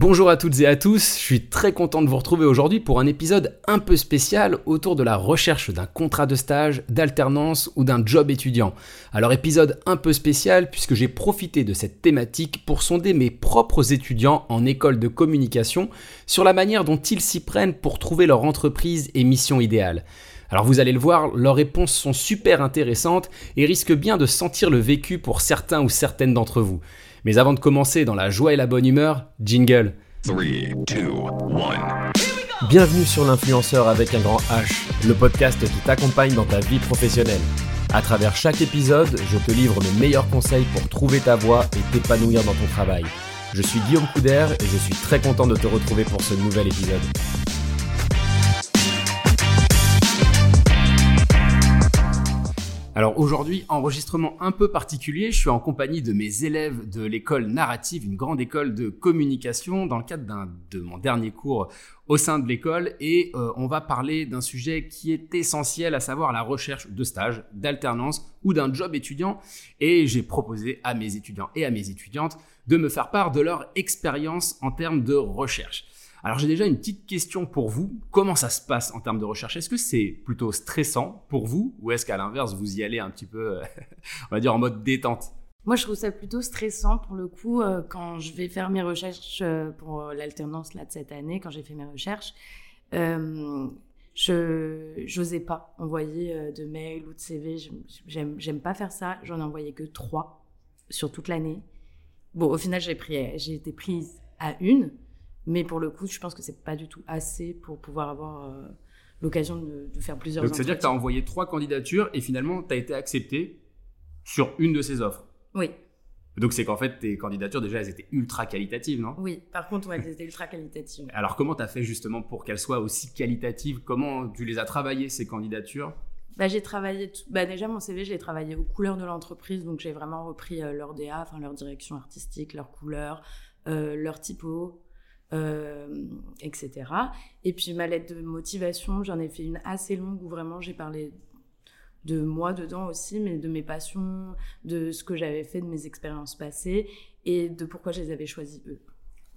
Bonjour à toutes et à tous, je suis très content de vous retrouver aujourd'hui pour un épisode un peu spécial autour de la recherche d'un contrat de stage, d'alternance ou d'un job étudiant. Alors épisode un peu spécial puisque j'ai profité de cette thématique pour sonder mes propres étudiants en école de communication sur la manière dont ils s'y prennent pour trouver leur entreprise et mission idéale. Alors vous allez le voir, leurs réponses sont super intéressantes et risquent bien de sentir le vécu pour certains ou certaines d'entre vous. Mais avant de commencer dans la joie et la bonne humeur, jingle. 3, 2, 1. Bienvenue sur l'influenceur avec un grand H, le podcast qui t'accompagne dans ta vie professionnelle. À travers chaque épisode, je te livre mes meilleurs conseils pour trouver ta voie et t'épanouir dans ton travail. Je suis Guillaume Couder et je suis très content de te retrouver pour ce nouvel épisode. Alors aujourd'hui, enregistrement un peu particulier, je suis en compagnie de mes élèves de l'école narrative, une grande école de communication, dans le cadre de mon dernier cours au sein de l'école, et euh, on va parler d'un sujet qui est essentiel, à savoir la recherche de stage, d'alternance ou d'un job étudiant, et j'ai proposé à mes étudiants et à mes étudiantes de me faire part de leur expérience en termes de recherche. Alors j'ai déjà une petite question pour vous. Comment ça se passe en termes de recherche? Est-ce que c'est plutôt stressant pour vous ou est-ce qu'à l'inverse vous y allez un petit peu, on va dire en mode détente? Moi, je trouve ça plutôt stressant pour le coup euh, quand je vais faire mes recherches euh, pour l'alternance de cette année, quand j'ai fait mes recherches. Euh, je n'osais pas envoyer de mails ou de CV. J'aime pas faire ça. J'en ai envoyé que trois sur toute l'année. Bon, au final, j'ai été prise à une. Mais pour le coup, je pense que c'est pas du tout assez pour pouvoir avoir euh, l'occasion de, faire plusieurs Donc, c'est-à-dire que tu as envoyé trois candidatures et finalement, tu as été accepté sur une de ces offres. Oui. Donc, c'est qu'en fait, tes candidatures, déjà, elles étaient ultra qualitatives, non? Oui, par contre, elles étaient ultra qualitatives. Alors, comment tu as fait justement pour qu'elles soient aussi qualitatives? Comment tu les as travaillées, ces candidatures? Bah, j'ai travaillé bah, déjà mon CV je l'ai travaillé aux couleurs de l'entreprise donc j'ai vraiment repris euh, leur DA enfin leur direction artistique leurs couleurs euh, leur typo euh, etc. Et puis ma lettre de motivation, j'en ai fait une assez longue où vraiment j'ai parlé de moi dedans aussi, mais de mes passions, de ce que j'avais fait, de mes expériences passées et de pourquoi je les avais choisis eux.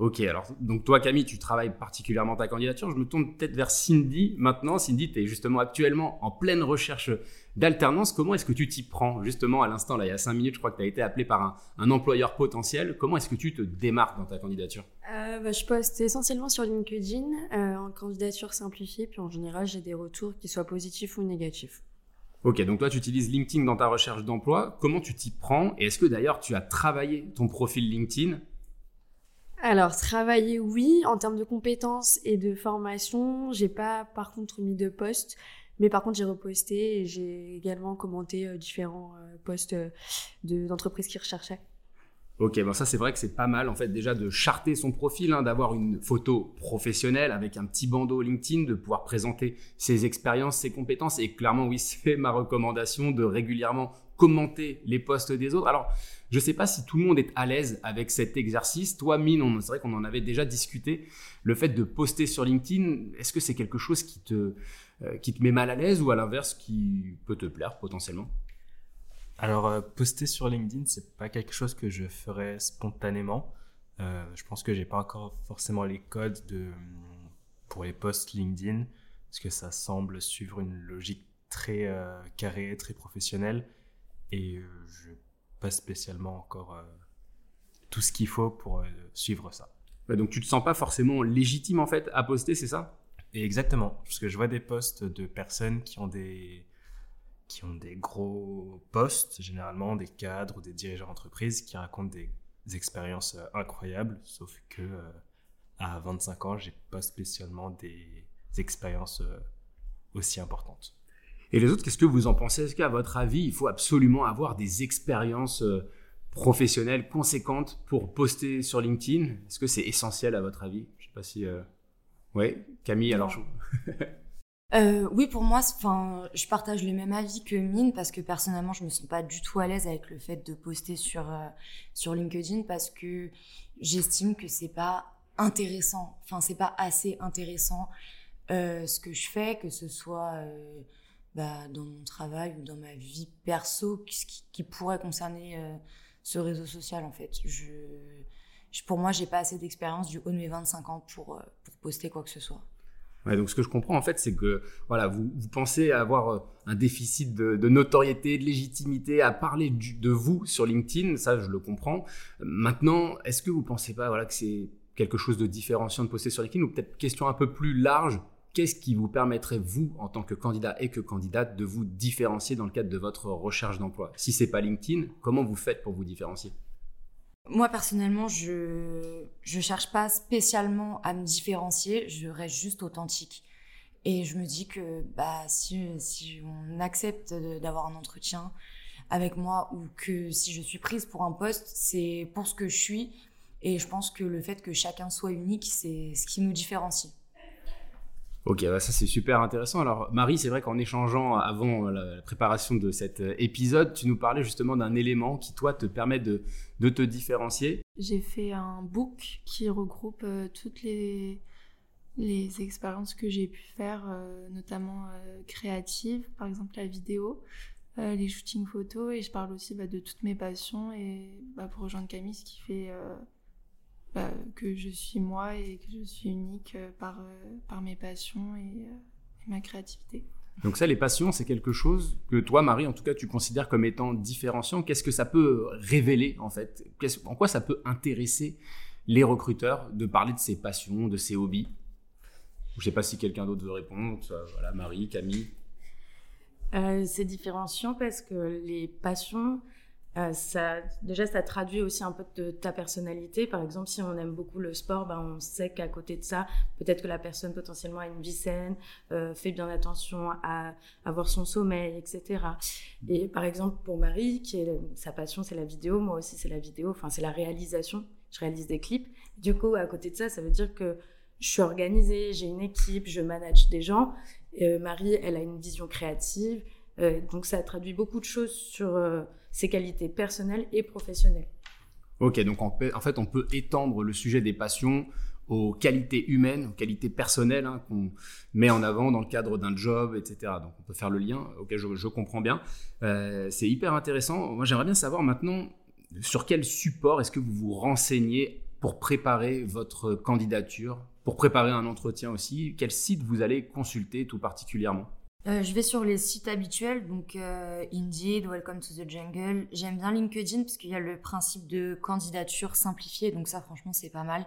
Ok, alors donc toi Camille, tu travailles particulièrement ta candidature. Je me tourne peut-être vers Cindy maintenant. Cindy, tu es justement actuellement en pleine recherche d'alternance. Comment est-ce que tu t'y prends? Justement à l'instant là Il y a cinq minutes, je crois que tu as été appelé par un, employeur potentiel. Comment est-ce que tu te démarques dans ta candidature? Euh, bah, Je poste essentiellement sur LinkedIn euh, en candidature simplifiée. Puis en général, j'ai des retours qui soient positifs ou négatifs. Ok, donc toi tu utilises LinkedIn dans ta recherche d'emploi. Comment tu t'y prends? Et est-ce que d'ailleurs tu as travaillé ton profil LinkedIn? Alors, travailler, oui. En termes de compétences et de formation, j'ai pas, par contre, mis de poste. Mais par contre, j'ai reposté et j'ai également commenté euh, différents euh, postes euh, d'entreprises qui recherchaient. Ok, bon ça c'est vrai que c'est pas mal en fait déjà de charter son profil, hein, d'avoir une photo professionnelle avec un petit bandeau LinkedIn, de pouvoir présenter ses expériences, ses compétences et clairement oui c'est ma recommandation de régulièrement commenter les posts des autres. Alors je ne sais pas si tout le monde est à l'aise avec cet exercice. Toi, Mine, c'est vrai qu'on en avait déjà discuté. Le fait de poster sur LinkedIn, est-ce que c'est quelque chose qui te, euh, qui te met mal à l'aise ou à l'inverse qui peut te plaire potentiellement? Alors, euh, poster sur LinkedIn, c'est pas quelque chose que je ferais spontanément. Euh, je pense que j'ai pas encore forcément les codes de, pour les posts LinkedIn, parce que ça semble suivre une logique très carrée, très professionnelle. Et je pas spécialement encore euh, tout ce qu'il faut pour euh, suivre ça. donc tu te sens pas forcément légitime en fait à poster, c'est ça? Exactement, parce que je vois des posts de personnes qui ont des qui ont des gros postes, généralement des cadres ou des dirigeants d'entreprise qui racontent des, expériences euh, incroyables, sauf que à 25 ans, j'ai pas spécialement des expériences aussi importantes. Et les autres, qu'est-ce que vous en pensez? Est-ce qu'à votre avis, il faut absolument avoir des expériences euh, professionnelles conséquentes pour poster sur LinkedIn? Est-ce que c'est essentiel à votre avis? Je sais pas si... Euh... Oui, Camille, alors... Euh, oui, pour moi, enfin, je partage le même avis que Mine parce que personnellement, je me sens pas du tout à l'aise avec le fait de poster sur sur LinkedIn parce que j'estime que c'est pas intéressant. Enfin, c'est pas assez intéressant ce que je fais, que ce soit bah, dans mon travail ou dans ma vie perso qui, qui pourrait concerner euh, ce réseau social en fait. Je pour moi, j'ai pas assez d'expérience du haut de mes 25 ans pour, euh, pour poster quoi que ce soit. Donc ce que je comprends en fait, c'est que voilà, vous, vous, pensez avoir euh, un déficit de, notoriété, de légitimité à parler de vous sur LinkedIn, ça je le comprends. Maintenant, est-ce que vous pensez pas voilà que c'est quelque chose de différenciant de poster sur LinkedIn ou peut-être question un peu plus large Qu'est-ce qui vous permettrait vous en tant que candidat et que candidate de vous différencier dans le cadre de votre recherche d'emploi? Si c'est pas LinkedIn, comment vous faites pour vous différencier? Moi personnellement, je je cherche pas spécialement à me différencier, je reste juste authentique. Et je me dis que bah si si on accepte d'avoir un entretien avec moi ou que si je suis prise pour un poste, c'est pour ce que je suis et je pense que le fait que chacun soit unique, c'est ce qui nous différencie. Ok, bah, ça c'est super intéressant. Alors Marie, c'est vrai qu'en échangeant avant la, préparation de cet euh, épisode, tu nous parlais justement d'un élément qui toi te permet de, te différencier. J'ai fait un book qui regroupe euh, toutes les, expériences que j'ai pu faire, euh, notamment créatives, par exemple la vidéo, les shootings photos, et je parle aussi bah, de toutes mes passions et bah, pour rejoindre Camille, ce qui fait bah, que je suis moi et que je suis unique euh, par, euh, par mes passions et, euh, et ma créativité. Donc ça, les passions, c'est quelque chose que toi, Marie, en tout cas, tu considères comme étant différenciant. Qu'est-ce que ça peut révéler, en fait? En quoi ça peut intéresser les recruteurs de parler de ses passions, de ses hobbies? Je ne sais pas si quelqu'un d'autre veut répondre. Voilà, Marie, Camille. c'est différenciant parce que les passions, euh, déjà, ça traduit aussi un peu de ta personnalité. Par exemple, si on aime beaucoup le sport, ben, on sait qu'à côté de ça, peut-être que la personne potentiellement a une vie saine, euh, fait bien attention à avoir son sommeil, etc. Et par exemple, pour Marie, qui est sa passion, c'est la vidéo. Moi aussi, c'est la vidéo. Enfin, c'est la réalisation. Je réalise des clips. Du coup, à côté de ça, ça veut dire que je suis organisée, j'ai une équipe, je manage des gens. Euh, Marie, elle a une vision créative. Donc, ça traduit beaucoup de choses sur ses qualités personnelles et professionnelles. Ok, donc en, fait, on peut étendre le sujet des passions aux qualités humaines, aux qualités personnelles hein, qu'on met en avant dans le cadre d'un job, etc. Donc on peut faire le lien, ok, je, comprends bien. Euh, c'est hyper intéressant. Moi, j'aimerais bien savoir maintenant sur quel support est-ce que vous vous renseignez pour préparer votre candidature, pour préparer un entretien aussi? Quel site vous allez consulter tout particulièrement? Euh, je vais sur les sites habituels, donc euh, Indeed, Welcome to the Jungle. J'aime bien LinkedIn parce qu'il y a le principe de candidature simplifiée, donc ça franchement c'est pas mal.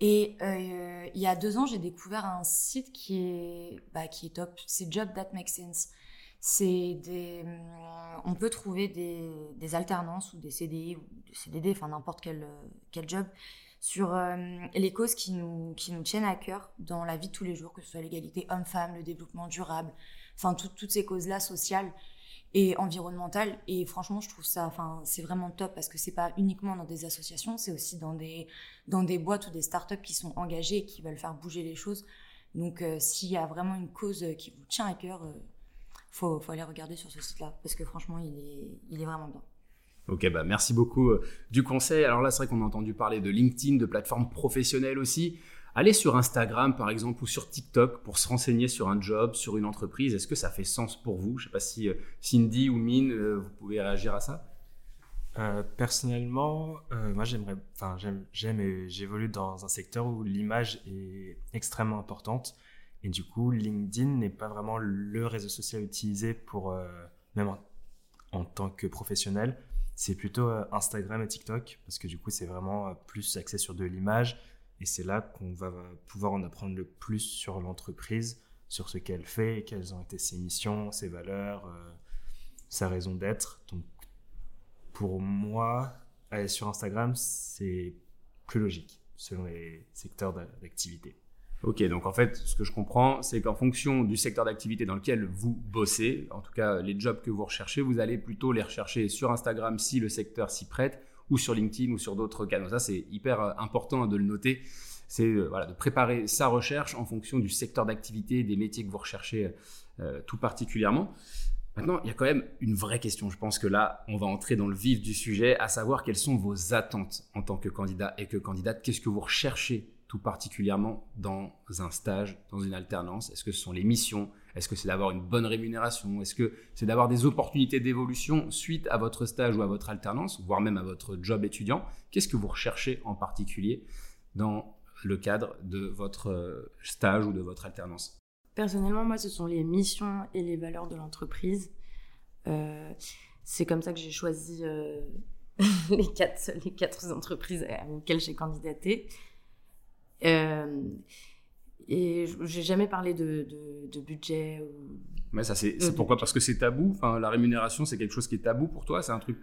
Et euh, il y a deux ans, j'ai découvert un site qui est, bah, qui est top. C'est Job That Makes Sense. C'est des, on peut trouver des, alternances ou des CDI ou des CDD, enfin n'importe quel, quel job sur euh, les causes qui nous, qui nous tiennent à cœur dans la vie de tous les jours, que ce soit l'égalité homme-femme, le développement durable, enfin toutes ces causes-là sociales et environnementales. Et franchement, je trouve ça, enfin, c'est vraiment top parce que c'est pas uniquement dans des associations, c'est aussi dans des, dans des boîtes ou des startups qui sont engagées et qui veulent faire bouger les choses. Donc, euh, s'il y a vraiment une cause qui vous tient à cœur, il euh, faut, faut aller regarder sur ce site-là parce que franchement, il est, il est vraiment bien. Ok, bah merci beaucoup euh, du conseil. Alors là, c'est vrai qu'on a entendu parler de LinkedIn, de plateformes professionnelles aussi. Allez sur Instagram, par exemple, ou sur TikTok pour se renseigner sur un job, sur une entreprise. Est-ce que ça fait sens pour vous? Je ne sais pas si euh, Cindy ou Mine, euh, vous pouvez réagir à ça personnellement, moi j'aimerais, enfin j'aime, j'évolue dans un secteur où l'image est extrêmement importante et du coup LinkedIn n'est pas vraiment le réseau social utilisé pour même en, tant que professionnel c'est plutôt euh, Instagram et TikTok, parce que du coup, c'est vraiment euh, plus axé sur de l'image. Et c'est là qu'on va pouvoir en apprendre le plus sur l'entreprise, sur ce qu'elle fait, quelles ont été ses missions, ses valeurs, euh, sa raison d'être. Donc, pour moi, aller sur Instagram, c'est plus logique, selon les secteurs d'activité. Ok, donc en fait, ce que je comprends, c'est qu'en fonction du secteur d'activité dans lequel vous bossez, en tout cas les jobs que vous recherchez, vous allez plutôt les rechercher sur Instagram si le secteur s'y prête, ou sur LinkedIn ou sur d'autres canaux. Ça, c'est hyper euh, important de le noter. C'est euh, de préparer sa recherche en fonction du secteur d'activité, des métiers que vous recherchez euh, tout particulièrement. Maintenant, il y a quand même une vraie question. Je pense que là, on va entrer dans le vif du sujet, à savoir quelles sont vos attentes en tant que candidat et que candidate. Qu'est-ce que vous recherchez tout particulièrement dans un stage, dans une alternance? Est-ce que ce sont les missions? Est-ce que c'est d'avoir une bonne rémunération? Est-ce que c'est d'avoir des opportunités d'évolution suite à votre stage ou à votre alternance, voire même à votre job étudiant? Qu'est-ce que vous recherchez en particulier dans le cadre de votre euh, stage ou de votre alternance? Personnellement, moi, ce sont les missions et les valeurs de l'entreprise. Euh, c'est comme ça que j'ai choisi euh, les, quatre, les quatre entreprises auxquelles j'ai candidaté. Euh, et j'ai jamais parlé de, de, budget. Ou... Mais ça, c'est pourquoi? Parce que c'est tabou? Enfin, la rémunération, c'est quelque chose qui est tabou pour toi? C'est un truc.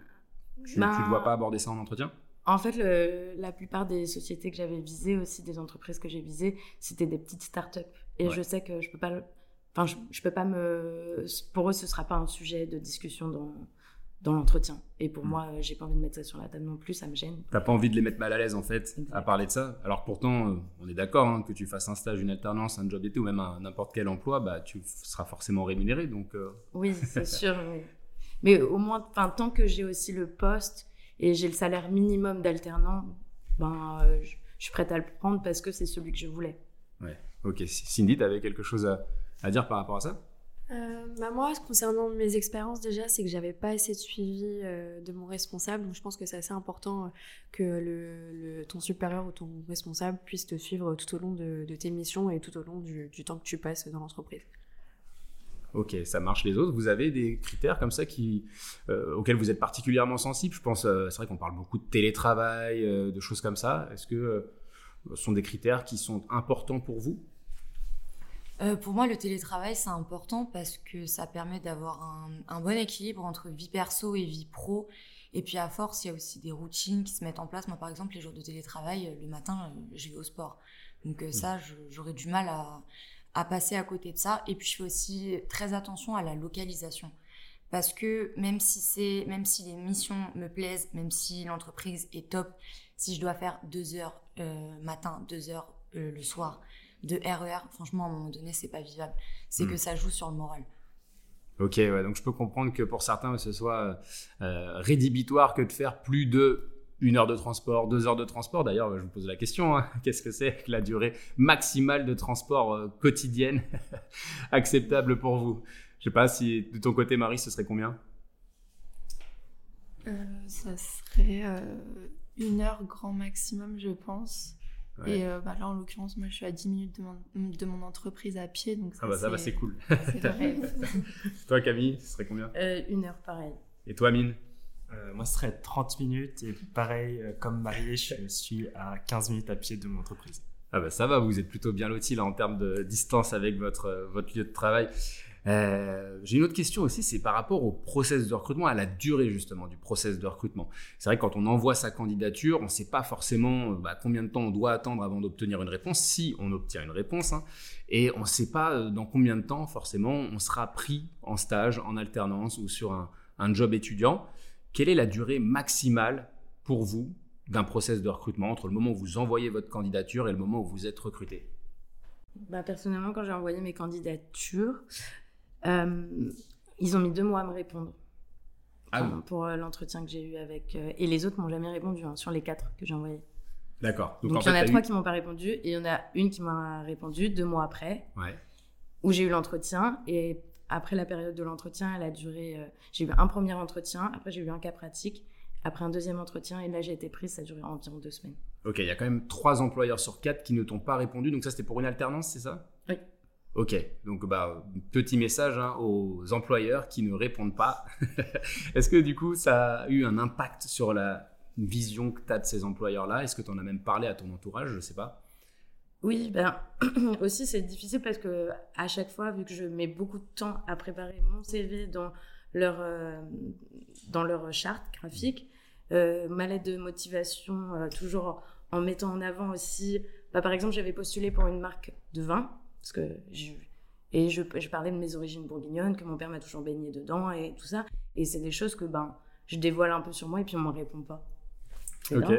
Tu ne ben, dois pas aborder ça en entretien? En fait, le, la plupart des sociétés que j'avais visées, aussi des entreprises que j'ai visées, c'était des petites startups. Et je sais que je peux pas. Enfin, je, je, peux pas me. Pour eux, ce sera pas un sujet de discussion dans dans l'entretien. Et pour mm. moi, j'ai pas envie de mettre ça sur la table non plus, ça me gêne. T'as pas envie de les mettre mal à l'aise en fait, à parler de ça. Alors pourtant, euh, on est d'accord hein, que tu fasses un stage, une alternance, un job d'été ou même n'importe quel emploi, bah tu seras forcément rémunéré. Donc euh. oui, c'est sûr. Mais au moins, enfin tant que j'ai aussi le poste et j'ai le salaire minimum d'alternant, ben euh, je, suis prête à le prendre parce que c'est celui que je voulais. Ouais. Ok. Cindy, tu avais quelque chose à, à dire par rapport à ça? Euh, bah moi, concernant mes expériences déjà, c'est que j'avais pas assez de suivi euh, de mon responsable. Donc je pense que c'est assez important euh, que ton supérieur ou ton responsable puisse te suivre tout au long de, tes missions et tout au long du, temps que tu passes dans l'entreprise. Ok, ça marche les autres. Vous avez des critères comme ça qui, auxquels vous êtes particulièrement sensible? Je pense, c'est vrai qu'on parle beaucoup de télétravail, de choses comme ça. Est-ce que ce sont des critères qui sont importants pour vous? Euh, pour moi, le télétravail, c'est important parce que ça permet d'avoir un, bon équilibre entre vie perso et vie pro. Et puis, à force, il y a aussi des routines qui se mettent en place. Moi, par exemple, les jours de télétravail, euh, le matin, euh, je vais au sport. Donc, ça, j'aurais du mal à, passer à côté de ça. Et puis, je fais aussi très attention à la localisation. Parce que même si, même si les missions me plaisent, même si l'entreprise est top, si je dois faire deux heures matin, deux heures le soir, de RER, e franchement, à un moment donné, c'est pas vivable. C'est que hmm. ça joue sur le moral. Ok, ouais, donc je peux comprendre que pour certains, ce soit euh, rédhibitoire que de faire plus de une heure de transport, deux heures de transport. D'ailleurs, je vous pose la question, hein, qu'est-ce que c'est la durée maximale de transport euh, quotidienne acceptable pour vous? Je sais pas si de ton côté, Marie, ce serait combien? Euh, Ça serait une heure grand maximum, je pense. Et euh, bah, là, en l'occurrence, moi, je suis à 10 minutes de mon, de mon entreprise à pied. Donc ah bah ça, va, c'est cool. toi, Camille, ce serait combien? Euh, Une heure, pareil. Et toi, Mine euh, Moi, ce serait 30 minutes. Et pareil, comme marié, je suis à 15 minutes à pied de mon entreprise. Ah bah ça va, vous êtes plutôt bien loti là en termes de distance avec votre, votre lieu de travail. Euh, j'ai une autre question aussi, c'est par rapport au process de recrutement, à la durée justement du process de recrutement. C'est vrai que quand on envoie sa candidature, on ne sait pas forcément euh, bah, combien de temps on doit attendre avant d'obtenir une réponse, si on obtient une réponse, hein. et on ne sait pas euh, dans combien de temps forcément on sera pris en stage, en alternance ou sur un, job étudiant. Quelle est la durée maximale pour vous d'un process de recrutement entre le moment où vous envoyez votre candidature et le moment où vous êtes recruté? Bah, Personnellement, quand j'ai envoyé mes candidatures, ils ont mis deux mois à me répondre. Ah pour euh, l'entretien que j'ai eu avec. Euh, et les autres m'ont jamais répondu hein, sur les quatre que j'ai envoyés. D'accord. Donc, il y en a trois qui m'ont pas répondu et il y en a une qui m'a répondu deux mois après. Où j'ai eu l'entretien et après la période de l'entretien, elle a duré. j'ai eu un premier entretien, après j'ai eu un cas pratique, après un deuxième entretien et là j'ai été prise, ça a duré environ deux semaines. Ok, il y a quand même trois employeurs sur quatre qui ne t'ont pas répondu, donc ça c'était pour une alternance, c'est ça? Oui. Ok, donc bah, petit message hein, aux employeurs qui ne répondent pas. Est-ce que du coup ça a eu un impact sur la vision que tu as de ces employeurs-là? Est-ce que tu en as même parlé à ton entourage? Je ne sais pas. Oui, ben aussi c'est difficile parce que à chaque fois, vu que je mets beaucoup de temps à préparer mon CV dans leur, euh, dans leur charte graphique, euh, ma lettre de motivation, euh, toujours en, mettant en avant aussi. Bah, par exemple, j'avais postulé pour une marque de vin parce que je, et je, je, parlais de mes origines bourguignonnes, que mon père m'a toujours baigné dedans et tout ça. Et c'est des choses que ben, je dévoile un peu sur moi et puis on ne m'en répond pas. Ok.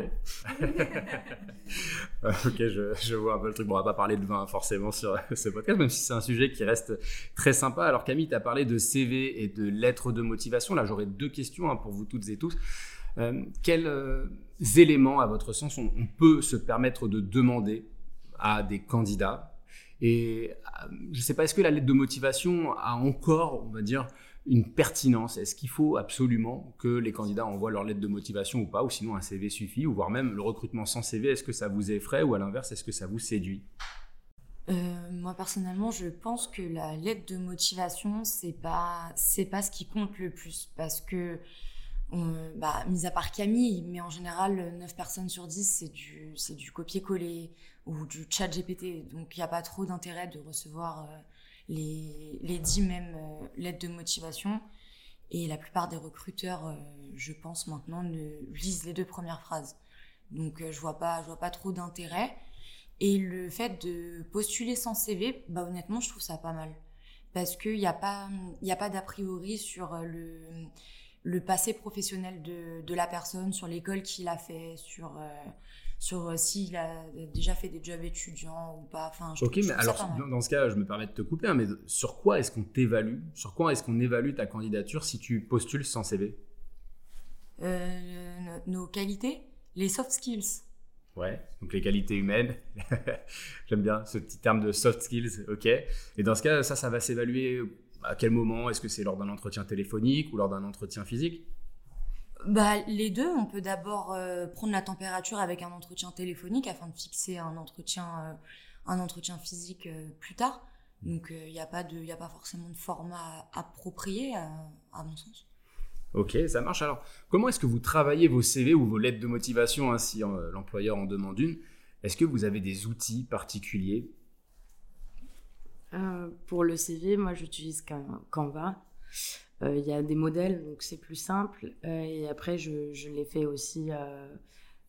ok, je, je, vois un peu le truc. Bon, on va pas parler de vin forcément sur ce podcast, même si c'est un sujet qui reste très sympa. Alors Camille, tu as parlé de CV et de lettres de motivation. Là, j'aurais deux questions hein, pour vous toutes et tous. Euh, quels euh, éléments, à votre sens, on peut se permettre de demander à des candidats Et je ne sais pas, est-ce que la lettre de motivation a encore, on va dire, une pertinence? Est-ce qu'il faut absolument que les candidats envoient leur lettre de motivation ou pas, ou sinon un CV suffit, ou voire même le recrutement sans CV, est-ce que ça vous effraie? Ou à l'inverse, est-ce que ça vous séduit? Euh, moi personnellement, je pense que la lettre de motivation, c'est pas c'est pas ce qui compte le plus. Parce que bah, mis à part Camille, mais en général, 9 personnes sur 10, c'est du, c'est du copier-coller ou du chat GPT. Donc, il n'y a pas trop d'intérêt de recevoir euh, les, les 10 mêmes euh, lettres de motivation. Et la plupart des recruteurs, euh, je pense maintenant, ne lisent les deux premières phrases. Donc, je vois pas, je vois pas trop d'intérêt. Et le fait de postuler sans CV, bah, honnêtement, je trouve ça pas mal. Parce qu'il n'y a pas, il a pas d'a priori sur le, le passé professionnel de, de la personne, sur l'école qu'il a fait, sur, sur euh, s'il a déjà fait des jobs étudiants ou pas. Enfin, ok, mais alors dans, ce cas, je me permets de te couper, hein, mais sur quoi est-ce qu'on t'évalue Sur quoi est-ce qu'on évalue ta candidature si tu postules sans CV euh, Nos qualités, les soft skills. Ouais, donc les qualités humaines. J'aime bien ce petit terme de soft skills, ok. Et dans ce cas, ça, ça va s'évaluer à quel moment? Est-ce que c'est lors d'un entretien téléphonique ou lors d'un entretien physique? Bah, les deux, on peut d'abord euh, prendre la température avec un entretien téléphonique afin de fixer un entretien, euh, un entretien physique euh, plus tard. Donc il n'y a, pas de, a pas forcément de format approprié à, mon sens. Ok, ça marche. Alors, comment est-ce que vous travaillez vos CV ou vos lettres de motivation hein, si l'employeur en demande une? Est-ce que vous avez des outils particuliers? Euh, pour le CV, moi j'utilise Canva. Euh, il y a des modèles, donc c'est plus simple. Euh, et après, je, je, les fais aussi,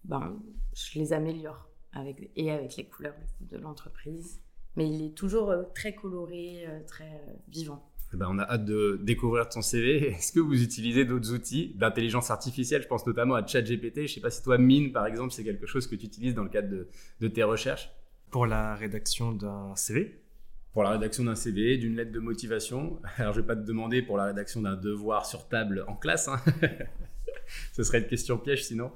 ben, je les améliore avec, et avec les couleurs de l'entreprise. Mais il est toujours très coloré, très vivant. Eh ben, on a hâte de découvrir ton CV. Est-ce que vous utilisez d'autres outils d'intelligence artificielle? Je pense notamment à ChatGPT. Je ne sais pas si toi, Mine, par exemple, c'est quelque chose que tu utilises dans le cadre de, de tes recherches. Pour la rédaction d'un CV pour la rédaction d'un CV, d'une lettre de motivation. Alors, je vais pas te demander pour la rédaction d'un devoir sur table en classe. Hein. Ce serait une question piège sinon.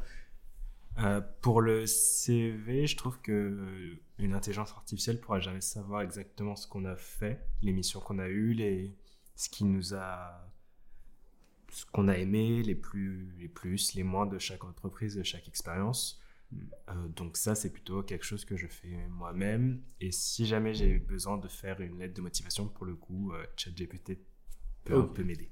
Euh, pour le CV, je trouve que une intelligence artificielle pourra jamais savoir exactement ce qu'on a fait, les missions qu'on a eues, ce qui nous a ce qu'on a aimé, les plus les plus, les moins de chaque entreprise, de chaque expérience. Euh, donc ça, c'est plutôt quelque chose que je fais moi-même. Et si jamais j'ai besoin de faire une lettre de motivation, pour le coup, euh, ChatGPT peut peut m'aider.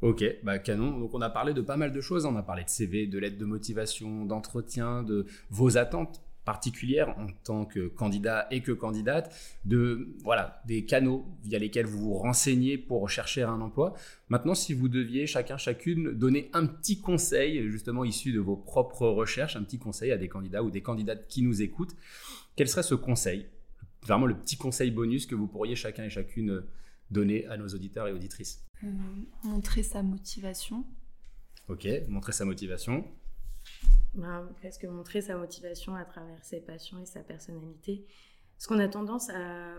Ok, bah canon. Donc on a parlé de pas mal de choses. On a parlé de CV, de lettre de motivation, d'entretien, de vos attentes particulière en tant que candidat et que candidate, de voilà des canaux via lesquels vous vous renseignez pour rechercher un emploi. Maintenant, si vous deviez chacun chacune donner un petit conseil justement issu de vos propres recherches, un petit conseil à des candidats ou des candidates qui nous écoutent, quel serait ce conseil Vraiment le petit conseil bonus que vous pourriez chacun et chacune donner à nos auditeurs et auditrices? Euh, montrer sa motivation. Ok, montrer sa motivation ben, presque montrer sa motivation à travers ses passions et sa personnalité. Parce qu'on a tendance à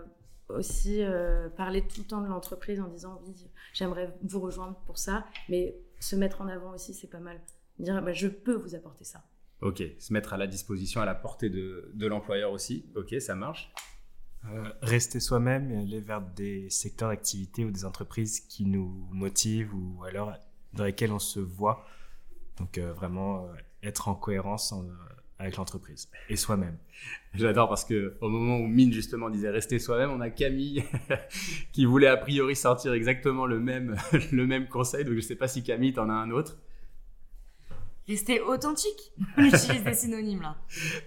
aussi euh, parler tout le temps de l'entreprise en disant oui, j'aimerais vous rejoindre pour ça, mais se mettre en avant aussi, c'est pas mal. Dire bah, je peux vous apporter ça. Ok, se mettre à la disposition, à la portée de, de l'employeur aussi. Ok, ça marche. Euh, rester soi-même et aller vers des secteurs d'activité ou des entreprises qui nous motivent ou alors dans lesquelles on se voit. Donc euh, vraiment être en cohérence euh, avec l'entreprise et soi-même. J'adore parce que au moment où Mine justement disait rester soi-même, on a Camille qui voulait a priori sortir exactement le même, le même conseil. Donc je ne sais pas si Camille t'en a un autre. Rester authentique? On utilise des synonymes là.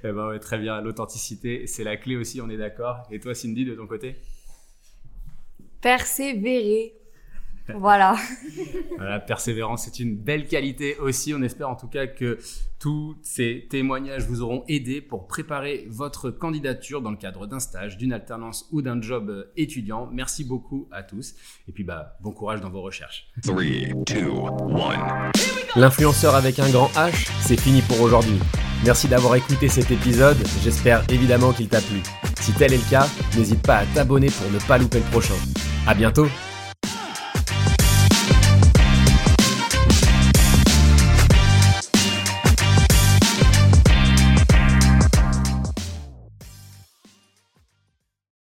Eh ben ouais, très bien. L'authenticité, c'est la clé aussi, on est d'accord. Et toi, Cindy, de ton côté? Persévérer. Voilà. La persévérance, c'est une belle qualité aussi. On espère en tout cas que tous ces témoignages vous auront aidé pour préparer votre candidature dans le cadre d'un stage, d'une alternance ou d'un job étudiant. Merci beaucoup à tous. Et puis, bah, bon courage dans vos recherches. L'influenceur avec un grand H, c'est fini pour aujourd'hui. Merci d'avoir écouté cet épisode. J'espère évidemment qu'il t'a plu. Si tel est le cas, n'hésite pas à t'abonner pour ne pas louper le prochain. À bientôt!